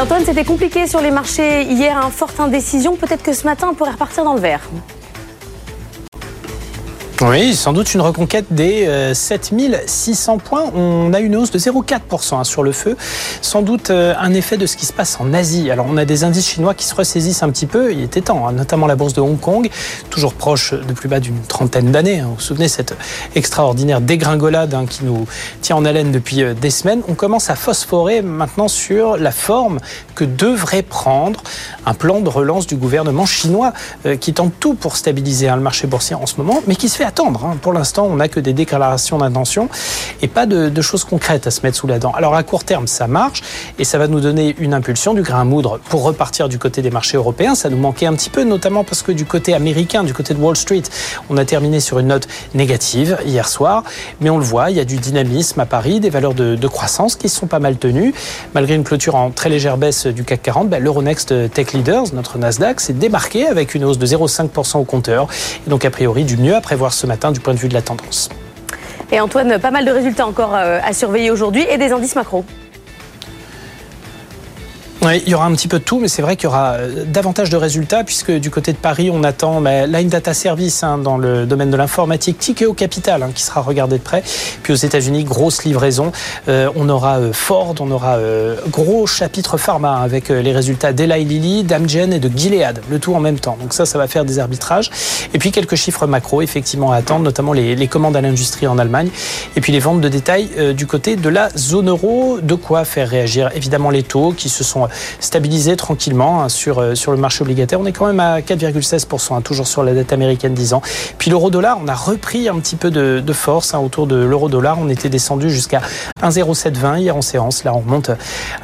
Antoine, c'était compliqué sur les marchés hier, un forte indécision. Peut-être que ce matin, on pourrait repartir dans le vert. Oui, sans doute une reconquête des 7600 euh, points. On a une hausse de 0,4% hein, sur le feu. Sans doute euh, un effet de ce qui se passe en Asie. Alors on a des indices chinois qui se ressaisissent un petit peu. Il était temps, hein, notamment la bourse de Hong Kong, toujours proche de plus bas d'une trentaine d'années. Hein. Vous vous souvenez cette extraordinaire dégringolade qui nous tient en haleine depuis euh, des semaines. On commence à phosphorer maintenant sur la forme que devrait prendre un plan de relance du gouvernement chinois qui tente tout pour stabiliser le marché boursier en ce moment, mais qui se fait Hein. Pour l'instant, on n'a que des déclarations d'intention et pas de, choses concrètes à se mettre sous la dent. Alors à court terme, ça marche et ça va nous donner une impulsion du grain à moudre pour repartir du côté des marchés européens. Ça nous manquait un petit peu, notamment parce que du côté américain, du côté de Wall Street, on a terminé sur une note négative hier soir. Mais on le voit, il y a du dynamisme à Paris, des valeurs de, croissance qui sont pas mal tenues. Malgré une clôture en très légère baisse du CAC 40, ben, l'Euronext Tech Leaders, notre Nasdaq, s'est démarqué avec une hausse de 0,5% au compteur. Et donc a priori du mieux à prévoir ce matin du point de vue de la tendance. Et Antoine, pas mal de résultats encore euh, à surveiller aujourd'hui et des indices macro. Oui, il y aura un petit peu de tout, mais c'est vrai qu'il y aura euh, davantage de résultats puisque du côté de Paris, on attend bah, Line Data Service hein, dans le domaine de l'informatique, Tikeo Capital hein, qui sera regardé de près. Puis aux États-Unis, grosse livraison. Euh, on aura euh, Ford, on aura gros chapitre pharma avec les résultats d'Eli Lilly, d'Amgen et de Gilead, le tout en même temps. Donc ça, ça va faire des arbitrages. Et puis quelques chiffres macro effectivement à attendre, notamment les, les commandes à l'industrie en Allemagne. Et puis les ventes de détail du côté de la zone euro. De quoi faire réagir évidemment les taux qui se sont stabilisé tranquillement hein, sur, euh, sur le marché obligataire. On est quand même à 4,16%, hein, toujours sur la dette américaine 10 ans. Puis l'euro-dollar, on a repris un petit peu de, force hein, autour de l'euro-dollar. On était descendu jusqu'à 1,0720 hier en séance. Là, on remonte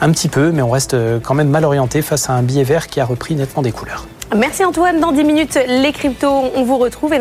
un petit peu, mais on reste euh, quand même mal orienté face à un billet vert qui a repris nettement des couleurs. Merci Antoine. Dans 10 minutes, les cryptos, on vous retrouve.